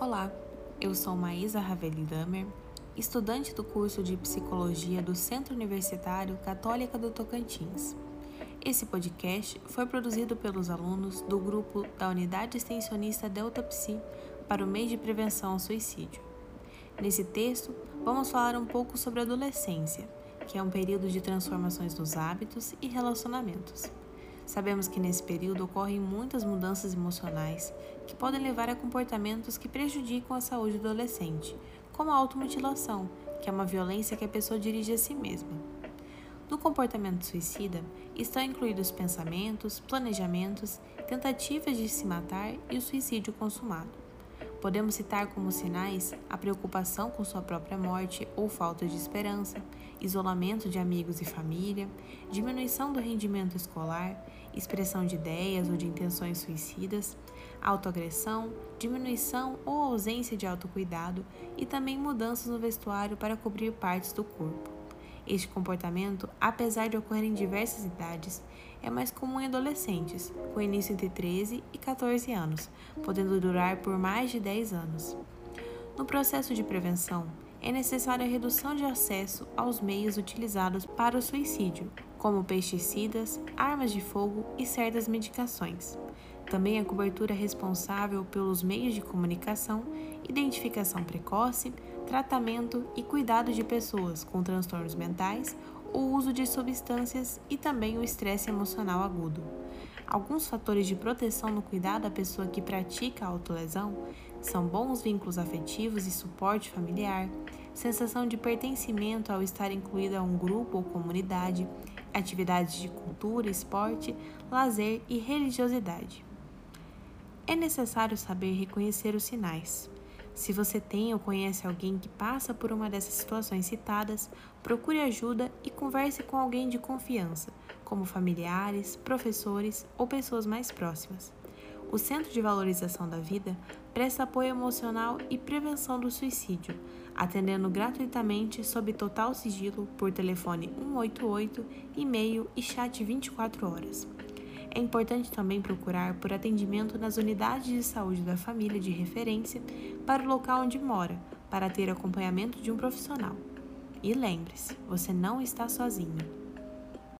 Olá, eu sou Maísa Ravelli Damer, estudante do curso de Psicologia do Centro Universitário Católica do Tocantins. Esse podcast foi produzido pelos alunos do grupo da Unidade Extensionista Delta Psi para o mês de prevenção ao suicídio. Nesse texto, vamos falar um pouco sobre a adolescência, que é um período de transformações nos hábitos e relacionamentos. Sabemos que nesse período ocorrem muitas mudanças emocionais que podem levar a comportamentos que prejudicam a saúde do adolescente, como a automutilação, que é uma violência que a pessoa dirige a si mesma. No comportamento suicida estão incluídos pensamentos, planejamentos, tentativas de se matar e o suicídio consumado. Podemos citar como sinais a preocupação com sua própria morte ou falta de esperança, isolamento de amigos e família, diminuição do rendimento escolar, expressão de ideias ou de intenções suicidas, autoagressão, diminuição ou ausência de autocuidado e também mudanças no vestuário para cobrir partes do corpo. Este comportamento, apesar de ocorrer em diversas idades, é mais comum em adolescentes, com início entre 13 e 14 anos, podendo durar por mais de 10 anos. No processo de prevenção, é necessária a redução de acesso aos meios utilizados para o suicídio, como pesticidas, armas de fogo e certas medicações. Também a cobertura responsável pelos meios de comunicação, identificação precoce, tratamento e cuidado de pessoas com transtornos mentais, o uso de substâncias e também o estresse emocional agudo. Alguns fatores de proteção no cuidado à pessoa que pratica a autolesão são bons vínculos afetivos e suporte familiar, sensação de pertencimento ao estar incluída a um grupo ou comunidade, atividades de cultura, esporte, lazer e religiosidade. É necessário saber reconhecer os sinais. Se você tem ou conhece alguém que passa por uma dessas situações citadas, procure ajuda e converse com alguém de confiança, como familiares, professores ou pessoas mais próximas. O Centro de Valorização da Vida presta apoio emocional e prevenção do suicídio, atendendo gratuitamente sob total sigilo por telefone 188, e-mail e chat 24 horas. É importante também procurar por atendimento nas unidades de saúde da família de referência para o local onde mora, para ter acompanhamento de um profissional. E lembre-se, você não está sozinho.